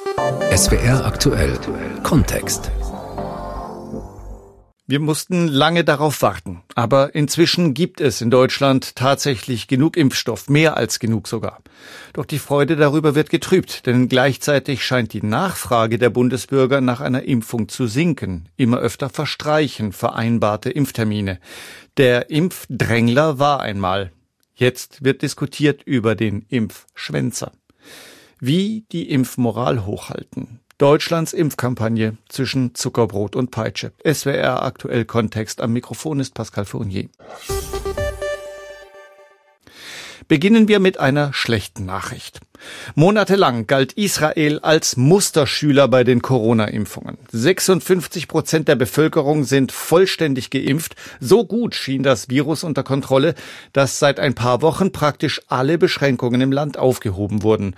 SWR aktuell Kontext. Wir mussten lange darauf warten, aber inzwischen gibt es in Deutschland tatsächlich genug Impfstoff, mehr als genug sogar. Doch die Freude darüber wird getrübt, denn gleichzeitig scheint die Nachfrage der Bundesbürger nach einer Impfung zu sinken. Immer öfter verstreichen vereinbarte Impftermine. Der Impfdrängler war einmal. Jetzt wird diskutiert über den Impfschwänzer. Wie die Impfmoral hochhalten. Deutschlands Impfkampagne zwischen Zuckerbrot und Peitsche. SWR aktuell Kontext. Am Mikrofon ist Pascal Fournier. Beginnen wir mit einer schlechten Nachricht. Monatelang galt Israel als Musterschüler bei den Corona-Impfungen. 56 Prozent der Bevölkerung sind vollständig geimpft. So gut schien das Virus unter Kontrolle, dass seit ein paar Wochen praktisch alle Beschränkungen im Land aufgehoben wurden.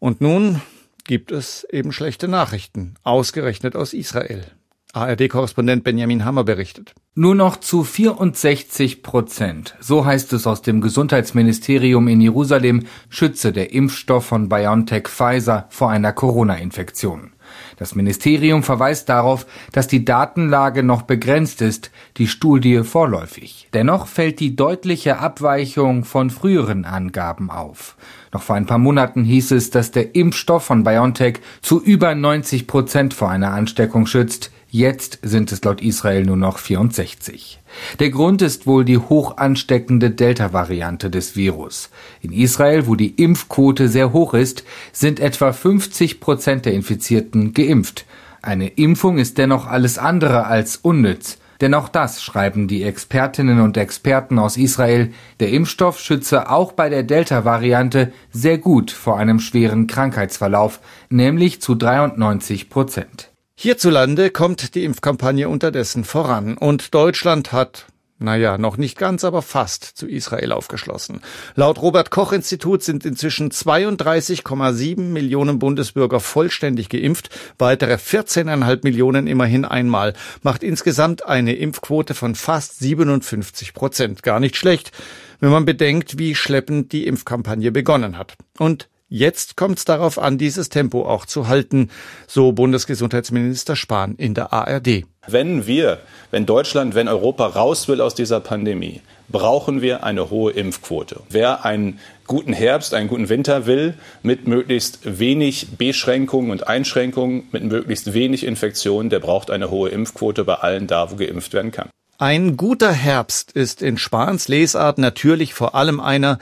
Und nun gibt es eben schlechte Nachrichten, ausgerechnet aus Israel. ARD-Korrespondent Benjamin Hammer berichtet. Nur noch zu 64 Prozent, so heißt es aus dem Gesundheitsministerium in Jerusalem, schütze der Impfstoff von BioNTech Pfizer vor einer Corona-Infektion. Das Ministerium verweist darauf, dass die Datenlage noch begrenzt ist, die Studie vorläufig. Dennoch fällt die deutliche Abweichung von früheren Angaben auf. Noch vor ein paar Monaten hieß es, dass der Impfstoff von BioNTech zu über 90 Prozent vor einer Ansteckung schützt. Jetzt sind es laut Israel nur noch 64. Der Grund ist wohl die hoch ansteckende Delta-Variante des Virus. In Israel, wo die Impfquote sehr hoch ist, sind etwa 50 Prozent der Infizierten geimpft. Eine Impfung ist dennoch alles andere als unnütz. Denn auch das schreiben die Expertinnen und Experten aus Israel. Der Impfstoff schütze auch bei der Delta-Variante sehr gut vor einem schweren Krankheitsverlauf, nämlich zu 93 Prozent. Hierzulande kommt die Impfkampagne unterdessen voran und Deutschland hat naja, noch nicht ganz, aber fast zu Israel aufgeschlossen. Laut Robert Koch Institut sind inzwischen 32,7 Millionen Bundesbürger vollständig geimpft, weitere 14,5 Millionen immerhin einmal, macht insgesamt eine Impfquote von fast 57 Prozent. Gar nicht schlecht, wenn man bedenkt, wie schleppend die Impfkampagne begonnen hat. Und Jetzt kommt es darauf an, dieses Tempo auch zu halten, so Bundesgesundheitsminister Spahn in der ARD. Wenn wir, wenn Deutschland, wenn Europa raus will aus dieser Pandemie, brauchen wir eine hohe Impfquote. Wer einen guten Herbst, einen guten Winter will, mit möglichst wenig Beschränkungen und Einschränkungen, mit möglichst wenig Infektionen, der braucht eine hohe Impfquote bei allen da, wo geimpft werden kann. Ein guter Herbst ist in Spahns Lesart natürlich vor allem einer,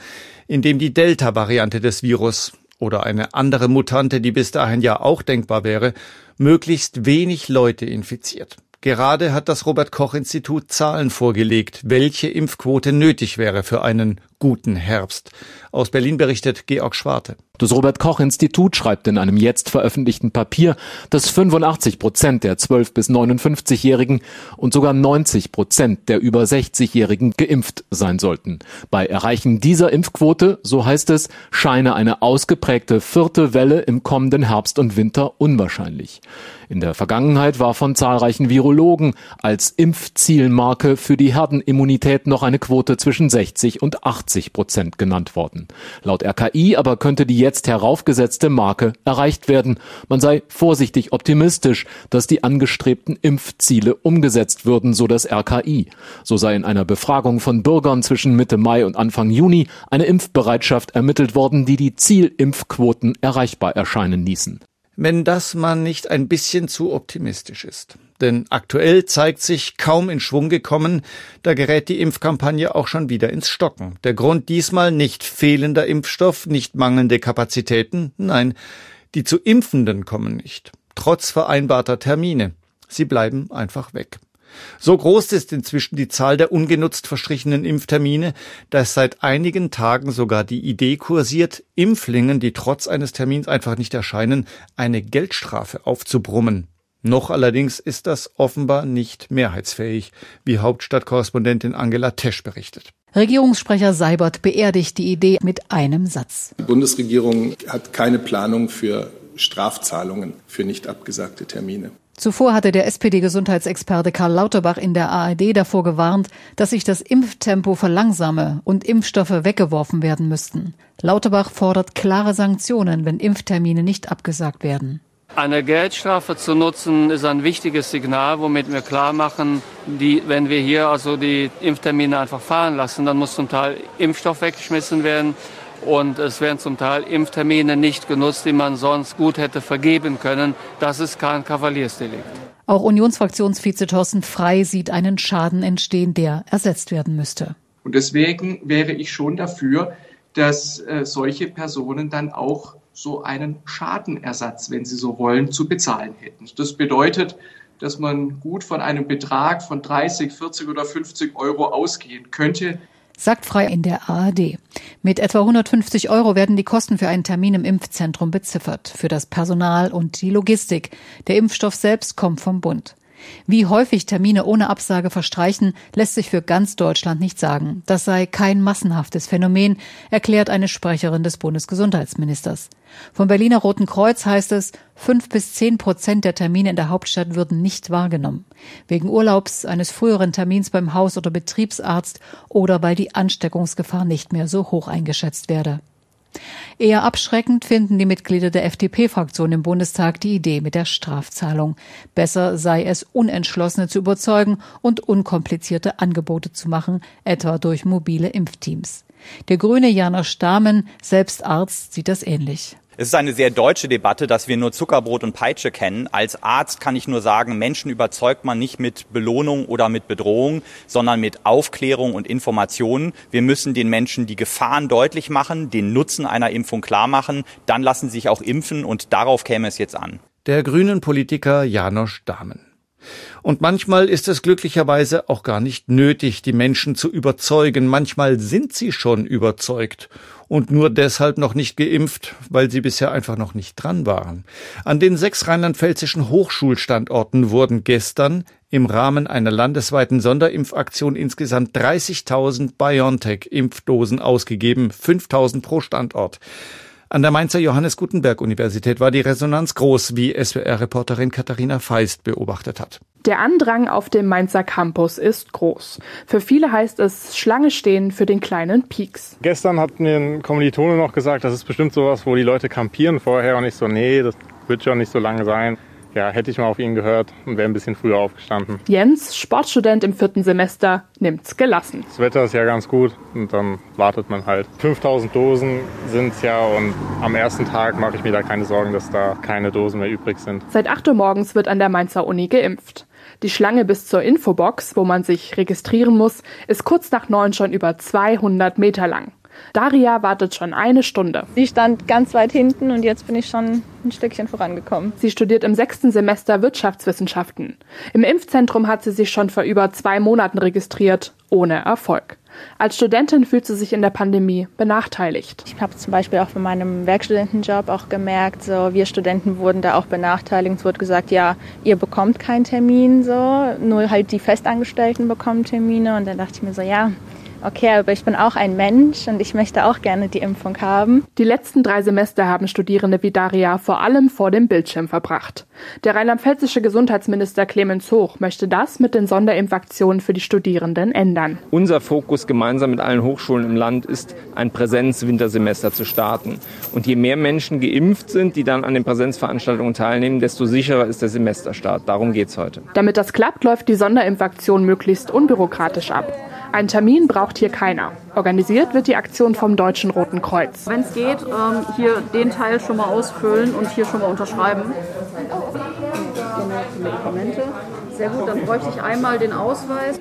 in dem die Delta-Variante des Virus oder eine andere Mutante, die bis dahin ja auch denkbar wäre, möglichst wenig Leute infiziert. Gerade hat das Robert Koch Institut Zahlen vorgelegt, welche Impfquote nötig wäre für einen guten Herbst. Aus Berlin berichtet Georg Schwarte. Das Robert Koch Institut schreibt in einem jetzt veröffentlichten Papier, dass 85 Prozent der 12 bis 59-Jährigen und sogar 90 Prozent der über 60-Jährigen geimpft sein sollten. Bei Erreichen dieser Impfquote, so heißt es, scheine eine ausgeprägte vierte Welle im kommenden Herbst und Winter unwahrscheinlich. In der Vergangenheit war von zahlreichen Virologen als Impfzielmarke für die Herdenimmunität noch eine Quote zwischen 60 und 80 Prozent genannt worden. Laut RKI aber könnte die jetzt heraufgesetzte Marke erreicht werden. Man sei vorsichtig optimistisch, dass die angestrebten Impfziele umgesetzt würden, so das RKI. So sei in einer Befragung von Bürgern zwischen Mitte Mai und Anfang Juni eine Impfbereitschaft ermittelt worden, die die Zielimpfquoten erreichbar erscheinen ließen. Wenn das man nicht ein bisschen zu optimistisch ist. Denn aktuell zeigt sich kaum in Schwung gekommen, da gerät die Impfkampagne auch schon wieder ins Stocken. Der Grund diesmal nicht fehlender Impfstoff, nicht mangelnde Kapazitäten, nein, die zu Impfenden kommen nicht, trotz vereinbarter Termine. Sie bleiben einfach weg. So groß ist inzwischen die Zahl der ungenutzt verstrichenen Impftermine, dass seit einigen Tagen sogar die Idee kursiert, Impflingen, die trotz eines Termins einfach nicht erscheinen, eine Geldstrafe aufzubrummen. Noch allerdings ist das offenbar nicht mehrheitsfähig, wie Hauptstadtkorrespondentin Angela Tesch berichtet. Regierungssprecher Seibert beerdigt die Idee mit einem Satz. Die Bundesregierung hat keine Planung für Strafzahlungen für nicht abgesagte Termine. Zuvor hatte der SPD-Gesundheitsexperte Karl Lauterbach in der ARD davor gewarnt, dass sich das Impftempo verlangsame und Impfstoffe weggeworfen werden müssten. Lauterbach fordert klare Sanktionen, wenn Impftermine nicht abgesagt werden. Eine Geldstrafe zu nutzen ist ein wichtiges Signal, womit wir klar machen, die, wenn wir hier also die Impftermine einfach fahren lassen, dann muss zum Teil Impfstoff weggeschmissen werden und es werden zum Teil Impftermine nicht genutzt, die man sonst gut hätte vergeben können. Das ist kein Kavaliersdelikt. Auch Unionsfraktionsvize Thorsten Frei sieht einen Schaden entstehen, der ersetzt werden müsste. Und deswegen wäre ich schon dafür, dass äh, solche Personen dann auch so einen Schadenersatz, wenn Sie so wollen, zu bezahlen hätten. Das bedeutet, dass man gut von einem Betrag von 30, 40 oder 50 Euro ausgehen könnte. Sagt Frei in der ARD. Mit etwa 150 Euro werden die Kosten für einen Termin im Impfzentrum beziffert, für das Personal und die Logistik. Der Impfstoff selbst kommt vom Bund. Wie häufig Termine ohne Absage verstreichen, lässt sich für ganz Deutschland nicht sagen. Das sei kein massenhaftes Phänomen, erklärt eine Sprecherin des Bundesgesundheitsministers. Vom Berliner Roten Kreuz heißt es, fünf bis zehn Prozent der Termine in der Hauptstadt würden nicht wahrgenommen. Wegen Urlaubs, eines früheren Termins beim Haus- oder Betriebsarzt oder weil die Ansteckungsgefahr nicht mehr so hoch eingeschätzt werde. Eher abschreckend finden die Mitglieder der FDP-Fraktion im Bundestag die Idee mit der Strafzahlung. Besser sei es, Unentschlossene zu überzeugen und unkomplizierte Angebote zu machen, etwa durch mobile Impfteams. Der grüne Janosch Stamen, selbst Arzt, sieht das ähnlich. Es ist eine sehr deutsche Debatte, dass wir nur Zuckerbrot und Peitsche kennen. Als Arzt kann ich nur sagen, Menschen überzeugt man nicht mit Belohnung oder mit Bedrohung, sondern mit Aufklärung und Informationen. Wir müssen den Menschen die Gefahren deutlich machen, den Nutzen einer Impfung klar machen. Dann lassen sie sich auch impfen und darauf käme es jetzt an. Der grünen Politiker Janosch Dahmen. Und manchmal ist es glücklicherweise auch gar nicht nötig, die Menschen zu überzeugen. Manchmal sind sie schon überzeugt und nur deshalb noch nicht geimpft, weil sie bisher einfach noch nicht dran waren. An den sechs rheinland-pfälzischen Hochschulstandorten wurden gestern im Rahmen einer landesweiten Sonderimpfaktion insgesamt 30.000 BioNTech-Impfdosen ausgegeben, 5.000 pro Standort. An der Mainzer Johannes Gutenberg Universität war die Resonanz groß, wie SWR-Reporterin Katharina Feist beobachtet hat. Der Andrang auf dem Mainzer Campus ist groß. Für viele heißt es Schlange stehen für den kleinen Peaks. Gestern hat mir ein Kommilitone noch gesagt, das ist bestimmt sowas, wo die Leute kampieren vorher und ich so, nee, das wird schon nicht so lange sein ja, hätte ich mal auf ihn gehört und wäre ein bisschen früher aufgestanden. Jens, Sportstudent im vierten Semester, nimmt's gelassen. Das Wetter ist ja ganz gut und dann wartet man halt. 5000 Dosen sind's ja und am ersten Tag mache ich mir da keine Sorgen, dass da keine Dosen mehr übrig sind. Seit 8 Uhr morgens wird an der Mainzer Uni geimpft. Die Schlange bis zur Infobox, wo man sich registrieren muss, ist kurz nach neun schon über 200 Meter lang. Daria wartet schon eine Stunde. Sie stand ganz weit hinten und jetzt bin ich schon ein Stückchen vorangekommen. Sie studiert im sechsten Semester Wirtschaftswissenschaften. Im Impfzentrum hat sie sich schon vor über zwei Monaten registriert, ohne Erfolg. Als Studentin fühlt sie sich in der Pandemie benachteiligt. Ich habe zum Beispiel auch bei meinem Werkstudentenjob auch gemerkt, so wir Studenten wurden da auch benachteiligt. Es wurde gesagt, ja, ihr bekommt keinen Termin, so nur halt die Festangestellten bekommen Termine. Und dann dachte ich mir so, ja, okay, aber ich bin auch ein Mensch und ich möchte auch gerne die Impfung haben. Die letzten drei Semester haben Studierende wie Daria vor allem vor dem Bildschirm verbracht. Der rheinland-pfälzische Gesundheitsminister Clemens Hoch möchte das mit den Sonderimpfaktionen für die Studierenden ändern. Unser Fokus gemeinsam mit allen Hochschulen im Land ist, ein Präsenz-Wintersemester zu starten. Und je mehr Menschen geimpft sind, die dann an den Präsenzveranstaltungen teilnehmen, desto sicherer ist der Semesterstart. Darum geht es heute. Damit das klappt, läuft die Sonderimpfaktion möglichst unbürokratisch ab. Ein Termin braucht hier keiner. Organisiert wird die Aktion vom Deutschen Roten Kreuz. Wenn es geht, ähm, hier den Teil schon mal ausfüllen und hier schon mal unterschreiben. Medikamente. Sehr gut, dann bräuchte ich einmal den Ausweis.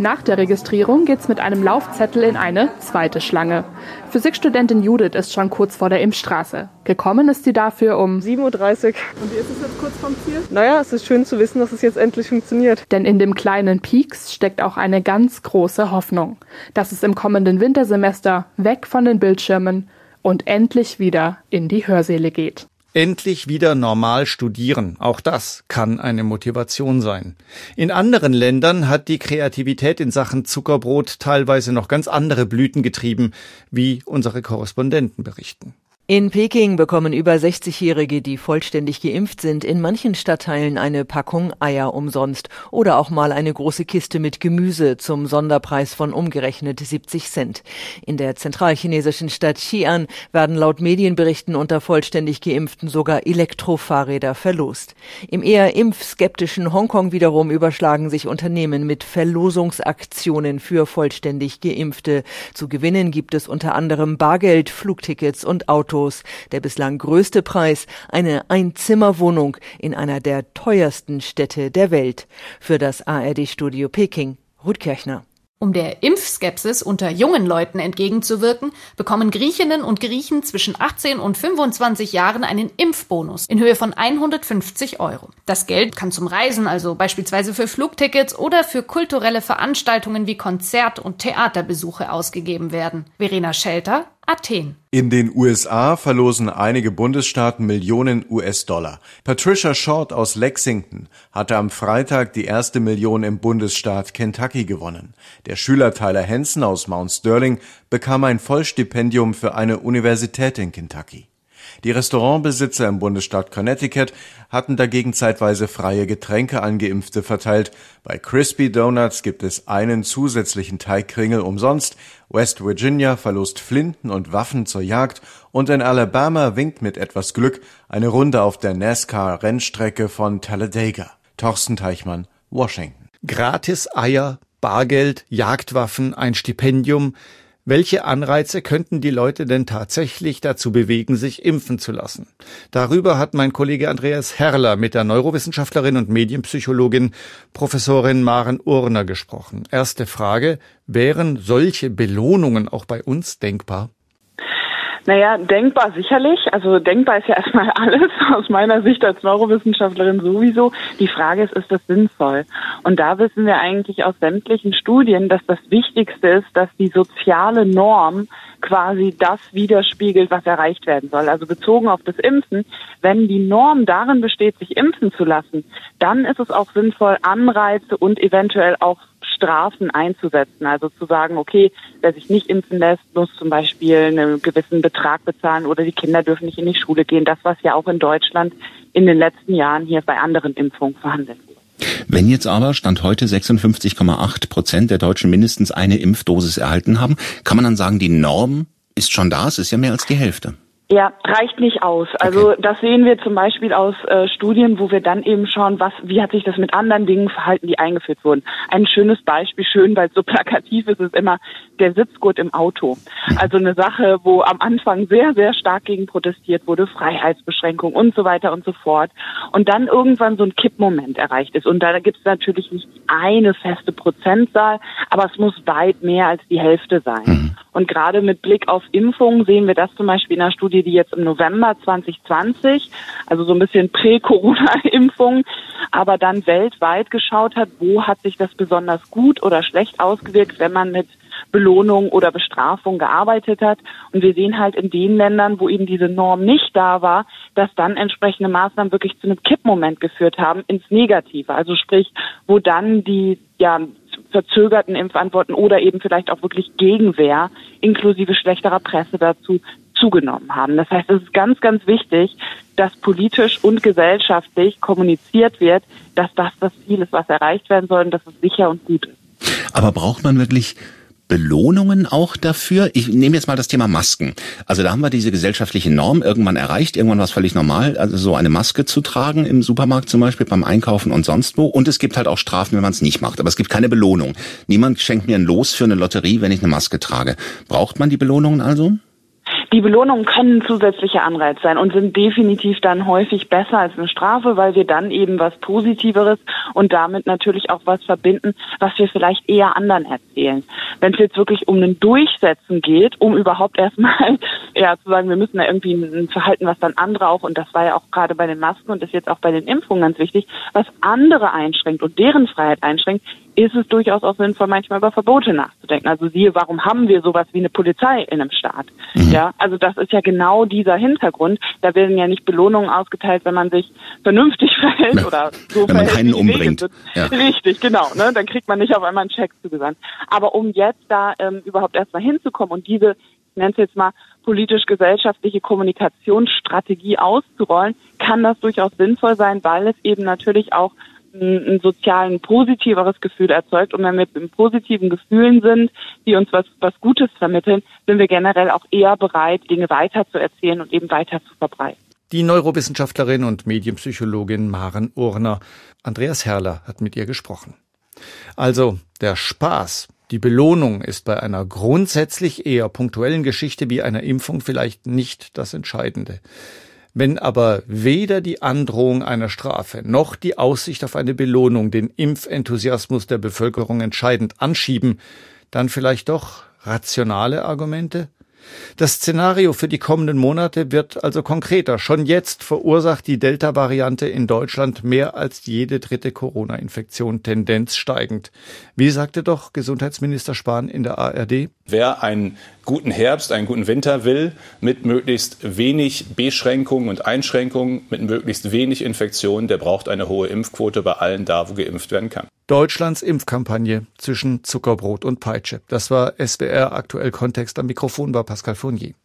Nach der Registrierung geht's mit einem Laufzettel in eine zweite Schlange. Physikstudentin Judith ist schon kurz vor der Impfstraße. Gekommen ist sie dafür um 7.30 Uhr. Und wie ist es jetzt kurz vom Ziel? Naja, es ist schön zu wissen, dass es jetzt endlich funktioniert. Denn in dem kleinen Peaks steckt auch eine ganz große Hoffnung, dass es im kommenden Wintersemester weg von den Bildschirmen und endlich wieder in die Hörsäle geht. Endlich wieder normal studieren. Auch das kann eine Motivation sein. In anderen Ländern hat die Kreativität in Sachen Zuckerbrot teilweise noch ganz andere Blüten getrieben, wie unsere Korrespondenten berichten. In Peking bekommen über 60-Jährige, die vollständig geimpft sind, in manchen Stadtteilen eine Packung Eier umsonst oder auch mal eine große Kiste mit Gemüse zum Sonderpreis von umgerechnet 70 Cent. In der zentralchinesischen Stadt Xi'an werden laut Medienberichten unter vollständig Geimpften sogar Elektrofahrräder verlost. Im eher impfskeptischen Hongkong wiederum überschlagen sich Unternehmen mit Verlosungsaktionen für vollständig Geimpfte. Zu gewinnen gibt es unter anderem Bargeld, Flugtickets und Autos Autos. Der bislang größte Preis, eine Einzimmerwohnung in einer der teuersten Städte der Welt. Für das ARD-Studio Peking, Ruth Kirchner. Um der Impfskepsis unter jungen Leuten entgegenzuwirken, bekommen Griechinnen und Griechen zwischen 18 und 25 Jahren einen Impfbonus in Höhe von 150 Euro. Das Geld kann zum Reisen, also beispielsweise für Flugtickets oder für kulturelle Veranstaltungen wie Konzert- und Theaterbesuche ausgegeben werden. Verena Schelter, Athen. In den USA verlosen einige Bundesstaaten Millionen US-Dollar. Patricia Short aus Lexington hatte am Freitag die erste Million im Bundesstaat Kentucky gewonnen. Der Schüler Tyler Henson aus Mount Sterling bekam ein Vollstipendium für eine Universität in Kentucky. Die Restaurantbesitzer im Bundesstaat Connecticut hatten dagegen zeitweise freie Getränke an Geimpfte verteilt. Bei Crispy Donuts gibt es einen zusätzlichen Teigkringel umsonst. West Virginia verlost Flinten und Waffen zur Jagd und in Alabama winkt mit etwas Glück eine Runde auf der NASCAR-Rennstrecke von Talladega. Torsten Teichmann, Washington. Gratis Eier, Bargeld, Jagdwaffen, ein Stipendium. Welche Anreize könnten die Leute denn tatsächlich dazu bewegen, sich impfen zu lassen? Darüber hat mein Kollege Andreas Herrler mit der Neurowissenschaftlerin und Medienpsychologin Professorin Maren Urner gesprochen. Erste Frage, wären solche Belohnungen auch bei uns denkbar? Naja, denkbar sicherlich. Also denkbar ist ja erstmal alles aus meiner Sicht als Neurowissenschaftlerin sowieso. Die Frage ist, ist das sinnvoll? Und da wissen wir eigentlich aus sämtlichen Studien, dass das Wichtigste ist, dass die soziale Norm quasi das widerspiegelt, was erreicht werden soll. Also bezogen auf das Impfen, wenn die Norm darin besteht, sich impfen zu lassen, dann ist es auch sinnvoll, Anreize und eventuell auch Strafen einzusetzen. Also zu sagen, okay, wer sich nicht impfen lässt, muss zum Beispiel einen gewissen Betrag bezahlen oder die Kinder dürfen nicht in die Schule gehen. Das, was ja auch in Deutschland in den letzten Jahren hier bei anderen Impfungen verhandelt wurde. Wenn jetzt aber Stand heute 56,8 Prozent der Deutschen mindestens eine Impfdosis erhalten haben, kann man dann sagen, die Norm ist schon da, es ist ja mehr als die Hälfte. Ja, reicht nicht aus. Also okay. das sehen wir zum Beispiel aus äh, Studien, wo wir dann eben schauen, was, wie hat sich das mit anderen Dingen verhalten, die eingeführt wurden. Ein schönes Beispiel, schön, weil es so plakativ ist, ist immer der Sitzgurt im Auto. Also eine Sache, wo am Anfang sehr, sehr stark gegen protestiert wurde, Freiheitsbeschränkung und so weiter und so fort. Und dann irgendwann so ein Kippmoment erreicht ist. Und da gibt es natürlich nicht eine feste Prozentzahl, aber es muss weit mehr als die Hälfte sein. Mhm. Und gerade mit Blick auf Impfungen sehen wir das zum Beispiel in einer Studie, die jetzt im November 2020, also so ein bisschen Prä-Corona-Impfung, aber dann weltweit geschaut hat, wo hat sich das besonders gut oder schlecht ausgewirkt, wenn man mit Belohnung oder Bestrafung gearbeitet hat. Und wir sehen halt in den Ländern, wo eben diese Norm nicht da war, dass dann entsprechende Maßnahmen wirklich zu einem Kippmoment geführt haben ins Negative. Also sprich, wo dann die ja, verzögerten Impfantworten oder eben vielleicht auch wirklich Gegenwehr inklusive schlechterer Presse dazu zugenommen haben. Das heißt, es ist ganz, ganz wichtig, dass politisch und gesellschaftlich kommuniziert wird, dass das das Ziel ist, was erreicht werden soll und dass es sicher und gut ist. Aber braucht man wirklich Belohnungen auch dafür? Ich nehme jetzt mal das Thema Masken. Also da haben wir diese gesellschaftliche Norm irgendwann erreicht. Irgendwann war es völlig normal, also so eine Maske zu tragen im Supermarkt zum Beispiel, beim Einkaufen und sonst wo. Und es gibt halt auch Strafen, wenn man es nicht macht. Aber es gibt keine Belohnung. Niemand schenkt mir ein Los für eine Lotterie, wenn ich eine Maske trage. Braucht man die Belohnungen also? Die Belohnungen können zusätzlicher Anreiz sein und sind definitiv dann häufig besser als eine Strafe, weil wir dann eben was Positiveres und damit natürlich auch was verbinden, was wir vielleicht eher anderen erzählen. Wenn es jetzt wirklich um ein Durchsetzen geht, um überhaupt erstmal ja zu sagen, wir müssen da irgendwie ein Verhalten, was dann andere auch, und das war ja auch gerade bei den Masken und ist jetzt auch bei den Impfungen ganz wichtig, was andere einschränkt und deren Freiheit einschränkt, ist es durchaus auch sinnvoll, manchmal über Verbote nachzudenken. Also siehe, warum haben wir sowas wie eine Polizei in einem Staat? Mhm. Ja, also das ist ja genau dieser Hintergrund. Da werden ja nicht Belohnungen ausgeteilt, wenn man sich vernünftig verhält ja. oder so wenn man keinen umbringt. Ja. Richtig, genau. Ne? Dann kriegt man nicht auf einmal einen Check zugesandt. Aber um jetzt da ähm, überhaupt erstmal hinzukommen und diese ich nenne es jetzt mal politisch-gesellschaftliche Kommunikationsstrategie auszurollen, kann das durchaus sinnvoll sein, weil es eben natürlich auch ein, ein sozialen positiveres Gefühl erzeugt. Und wenn wir in positiven Gefühlen sind, die uns was, was Gutes vermitteln, sind wir generell auch eher bereit, Dinge weiter und eben weiter zu verbreiten. Die Neurowissenschaftlerin und Medienpsychologin Maren Urner. Andreas Herrler hat mit ihr gesprochen. Also der Spaß, die Belohnung ist bei einer grundsätzlich eher punktuellen Geschichte wie einer Impfung vielleicht nicht das Entscheidende. Wenn aber weder die Androhung einer Strafe noch die Aussicht auf eine Belohnung den Impfenthusiasmus der Bevölkerung entscheidend anschieben, dann vielleicht doch rationale Argumente? Das Szenario für die kommenden Monate wird also konkreter. Schon jetzt verursacht die Delta-Variante in Deutschland mehr als jede dritte Corona-Infektion, Tendenz steigend. Wie sagte doch Gesundheitsminister Spahn in der ARD? Wer einen guten Herbst, einen guten Winter will, mit möglichst wenig Beschränkungen und Einschränkungen, mit möglichst wenig Infektionen, der braucht eine hohe Impfquote bei allen da, wo geimpft werden kann. Deutschlands Impfkampagne zwischen Zuckerbrot und Peitsche. Das war SWR aktuell Kontext am Mikrofon war Pascal Fournier.